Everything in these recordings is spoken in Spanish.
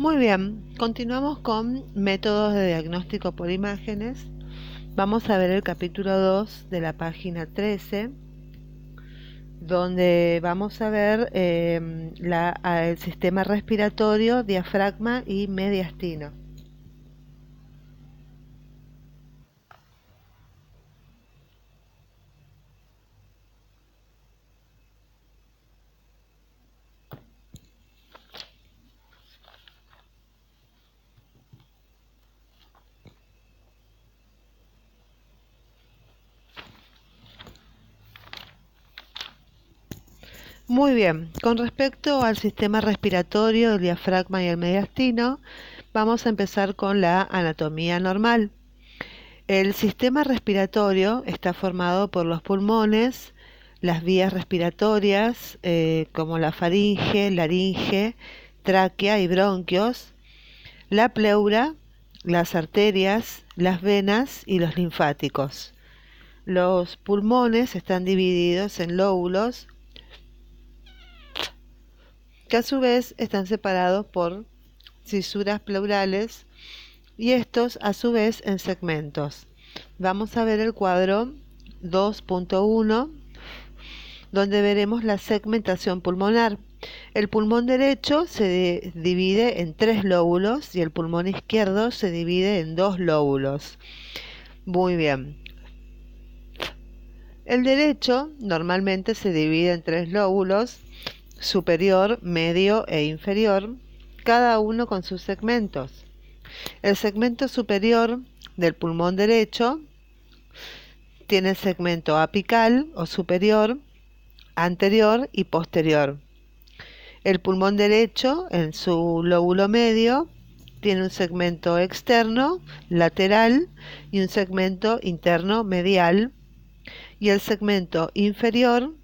Muy bien, continuamos con métodos de diagnóstico por imágenes. Vamos a ver el capítulo 2 de la página 13, donde vamos a ver eh, el sistema respiratorio, diafragma y mediastino. Muy bien, con respecto al sistema respiratorio, el diafragma y el mediastino, vamos a empezar con la anatomía normal. El sistema respiratorio está formado por los pulmones, las vías respiratorias eh, como la faringe, laringe, tráquea y bronquios, la pleura, las arterias, las venas y los linfáticos. Los pulmones están divididos en lóbulos que a su vez están separados por cisuras pleurales y estos a su vez en segmentos. Vamos a ver el cuadro 2.1 donde veremos la segmentación pulmonar. El pulmón derecho se divide en tres lóbulos y el pulmón izquierdo se divide en dos lóbulos. Muy bien. El derecho normalmente se divide en tres lóbulos superior, medio e inferior, cada uno con sus segmentos. El segmento superior del pulmón derecho tiene segmento apical o superior, anterior y posterior. El pulmón derecho en su lóbulo medio tiene un segmento externo, lateral y un segmento interno medial. Y el segmento inferior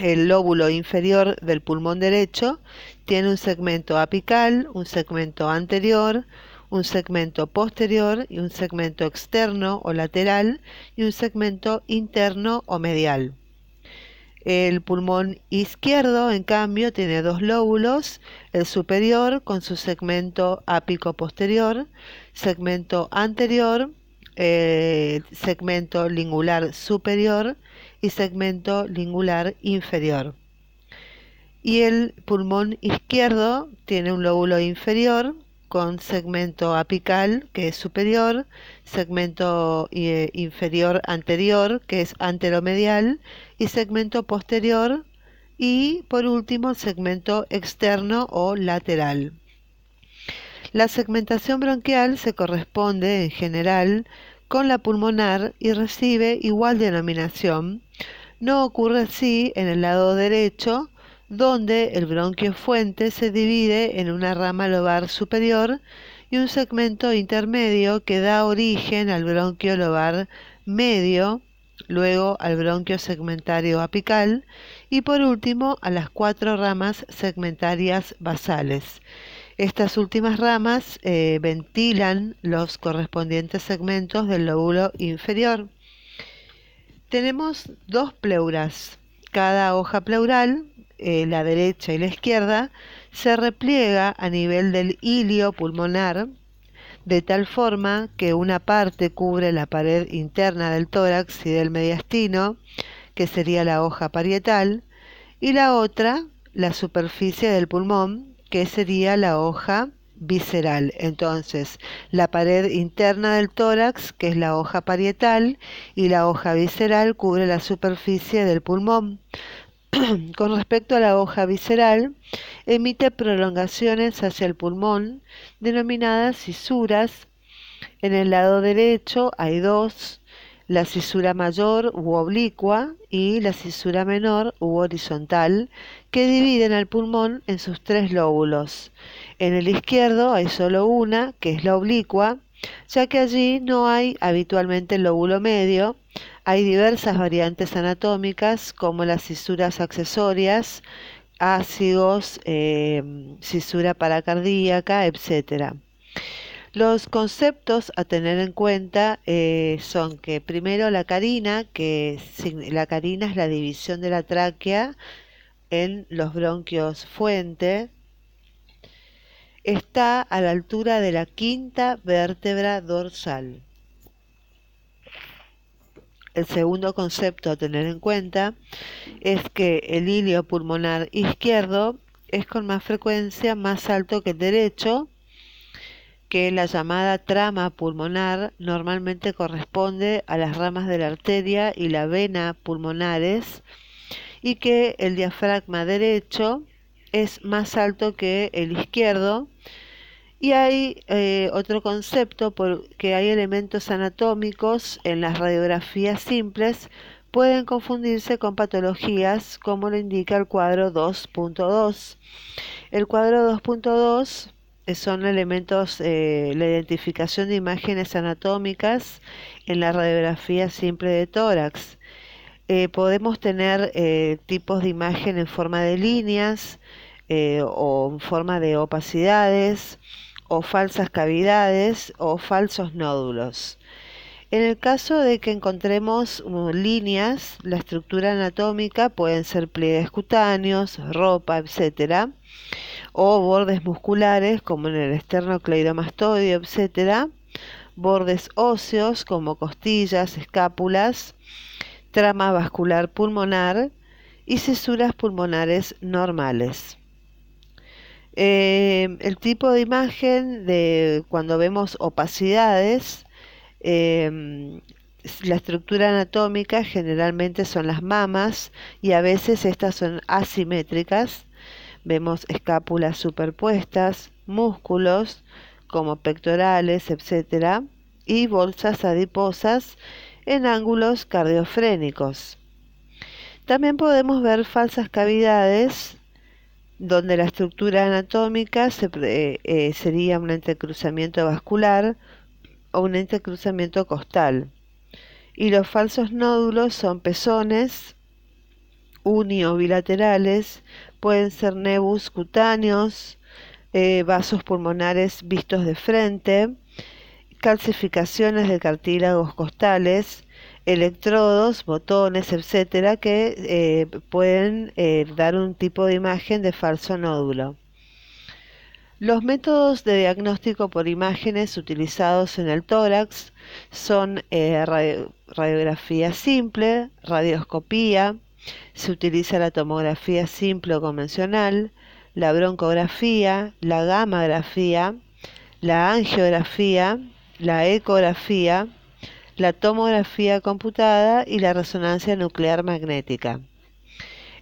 el lóbulo inferior del pulmón derecho tiene un segmento apical, un segmento anterior, un segmento posterior y un segmento externo o lateral y un segmento interno o medial. El pulmón izquierdo, en cambio, tiene dos lóbulos, el superior con su segmento ápico posterior, segmento anterior, eh, segmento lingular superior y segmento lingular inferior. Y el pulmón izquierdo tiene un lóbulo inferior con segmento apical que es superior, segmento eh, inferior anterior que es anteromedial y segmento posterior y por último segmento externo o lateral. La segmentación bronquial se corresponde en general con la pulmonar y recibe igual denominación. No ocurre así en el lado derecho, donde el bronquio fuente se divide en una rama lobar superior y un segmento intermedio que da origen al bronquio lobar medio, luego al bronquio segmentario apical y por último a las cuatro ramas segmentarias basales. Estas últimas ramas eh, ventilan los correspondientes segmentos del lóbulo inferior. Tenemos dos pleuras. Cada hoja pleural, eh, la derecha y la izquierda, se repliega a nivel del hilio pulmonar de tal forma que una parte cubre la pared interna del tórax y del mediastino, que sería la hoja parietal, y la otra la superficie del pulmón, que sería la hoja visceral. Entonces, la pared interna del tórax, que es la hoja parietal, y la hoja visceral cubre la superficie del pulmón. Con respecto a la hoja visceral, emite prolongaciones hacia el pulmón, denominadas cisuras. En el lado derecho hay dos, la cisura mayor u oblicua y la cisura menor u horizontal, que dividen al pulmón en sus tres lóbulos. En el izquierdo hay solo una, que es la oblicua, ya que allí no hay habitualmente el lóbulo medio. Hay diversas variantes anatómicas como las cisuras accesorias, ácidos, eh, cisura paracardíaca, etc. Los conceptos a tener en cuenta eh, son que primero la carina, que la carina es la división de la tráquea en los bronquios fuente. Está a la altura de la quinta vértebra dorsal. El segundo concepto a tener en cuenta es que el hilio pulmonar izquierdo es con más frecuencia más alto que el derecho, que la llamada trama pulmonar normalmente corresponde a las ramas de la arteria y la vena pulmonares y que el diafragma derecho es más alto que el izquierdo y hay eh, otro concepto porque hay elementos anatómicos en las radiografías simples pueden confundirse con patologías como lo indica el cuadro 2.2. El cuadro 2.2 eh, son elementos, eh, la identificación de imágenes anatómicas en la radiografía simple de tórax. Podemos tener tipos de imagen en forma de líneas o en forma de opacidades o falsas cavidades o falsos nódulos. En el caso de que encontremos uh, líneas, la estructura anatómica pueden ser pliegues cutáneos, ropa, etc. O bordes musculares como en el esternocleidomastoideo, etc. Bordes óseos como costillas, escápulas, trama vascular pulmonar y cisuras pulmonares normales. Eh, el tipo de imagen de cuando vemos opacidades, em, la estructura anatómica generalmente son las mamas y a veces estas son asimétricas. Vemos escápulas superpuestas, músculos como pectorales, etc. y bolsas adiposas en ángulos cardiofrénicos. También podemos ver falsas cavidades donde la estructura anatómica eh, sería un entrecruzamiento vascular o un entrecruzamiento costal. Y los falsos nódulos son pezones uni o bilaterales, pueden ser nebus cutáneos, eh, vasos pulmonares vistos de frente, calcificaciones de cartílagos costales, electrodos, botones, etcétera, que eh, pueden eh, dar un tipo de imagen de falso nódulo. Los métodos de diagnóstico por imágenes utilizados en el tórax son eh, radiografía simple, radioscopía, se utiliza la tomografía simple o convencional, la broncografía, la gammagrafía, la angiografía, la ecografía, la tomografía computada y la resonancia nuclear magnética.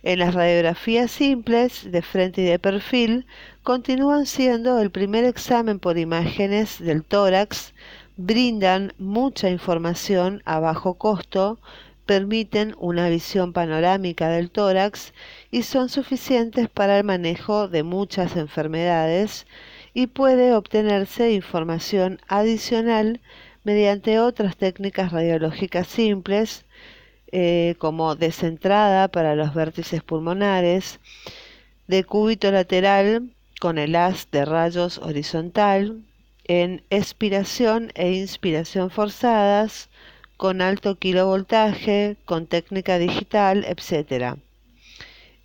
En las radiografías simples de frente y de perfil continúan siendo el primer examen por imágenes del tórax, brindan mucha información a bajo costo, permiten una visión panorámica del tórax y son suficientes para el manejo de muchas enfermedades y puede obtenerse información adicional mediante otras técnicas radiológicas simples, eh, como descentrada para los vértices pulmonares, de cúbito lateral con el haz de rayos horizontal, en expiración e inspiración forzadas, con alto kilovoltaje, con técnica digital, etc.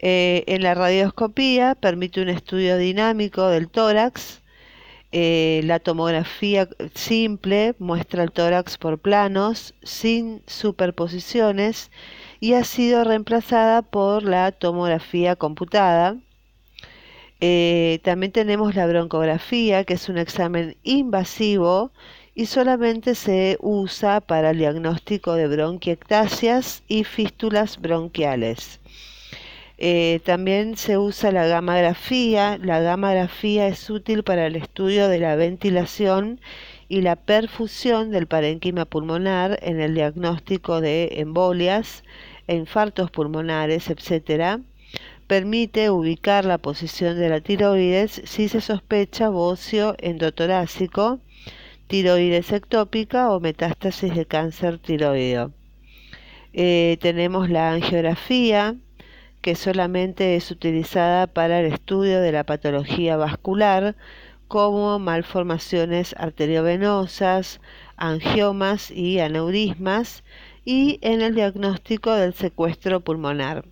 Eh, en la radioscopía permite un estudio dinámico del tórax eh, la tomografía simple muestra el tórax por planos sin superposiciones y ha sido reemplazada por la tomografía computada. Eh, también tenemos la broncografía, que es un examen invasivo y solamente se usa para el diagnóstico de bronquiectasias y fístulas bronquiales. Eh, también se usa la gammagrafía. La gammagrafía es útil para el estudio de la ventilación y la perfusión del parenquima pulmonar en el diagnóstico de embolias infartos pulmonares, etc. Permite ubicar la posición de la tiroides si se sospecha bocio endotorácico, tiroides ectópica o metástasis de cáncer tiroideo. Eh, tenemos la angiografía, que solamente es utilizada para el estudio de la patología vascular, como malformaciones arteriovenosas, angiomas y aneurismas, y en el diagnóstico del secuestro pulmonar.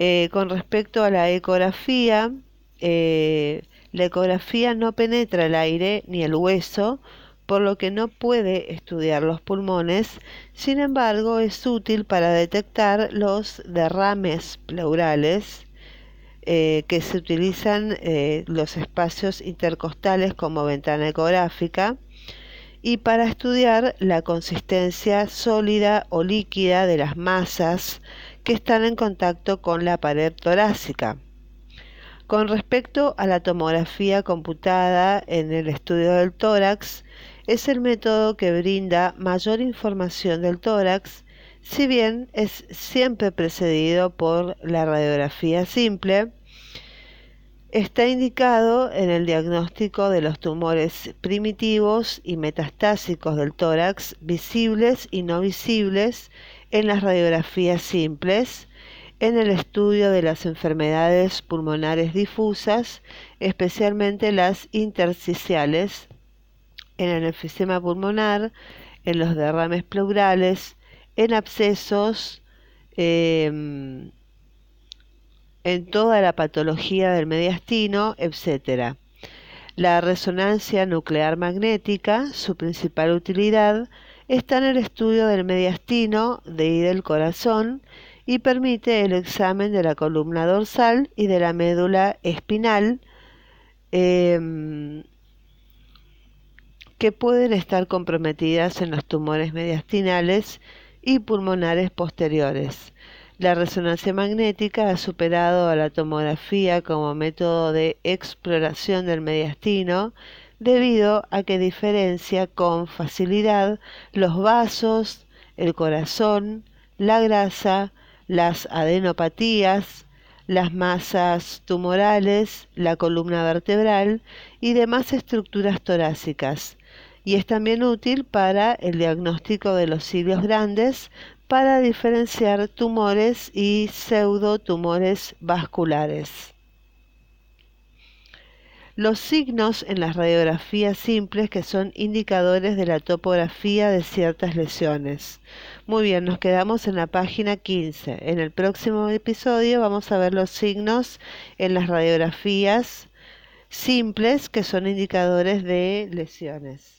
Eh, con respecto a la ecografía, eh, la ecografía no penetra el aire ni el hueso, por lo que no puede estudiar los pulmones, sin embargo es útil para detectar los derrames pleurales eh, que se utilizan eh, los espacios intercostales como ventana ecográfica y para estudiar la consistencia sólida o líquida de las masas que están en contacto con la pared torácica. Con respecto a la tomografía computada en el estudio del tórax, es el método que brinda mayor información del tórax, si bien es siempre precedido por la radiografía simple, está indicado en el diagnóstico de los tumores primitivos y metastásicos del tórax, visibles y no visibles, en las radiografías simples, en el estudio de las enfermedades pulmonares difusas, especialmente las intersticiales, en el enfisema pulmonar, en los derrames pleurales, en abscesos, em, en toda la patología del mediastino, etc. La resonancia nuclear magnética, su principal utilidad, está en el estudio del mediastino de y del corazón y permite el examen de la columna dorsal y de la médula espinal em, que pueden estar comprometidas en los tumores mediastinales y pulmonares posteriores. La resonancia magnética ha superado a la tomografía como método de exploración del mediastino debido a que diferencia con facilidad los vasos, el corazón, la grasa, las adenopatías, las masas tumorales, la columna vertebral y demás estructuras torácicas. Y es también útil para el diagnóstico de los cilios grandes para diferenciar tumores y pseudotumores vasculares. Los signos en las radiografías simples que son indicadores de la topografía de ciertas lesiones. Muy bien, nos quedamos en la página 15. En el próximo episodio vamos a ver los signos en las radiografías simples que son indicadores de lesiones.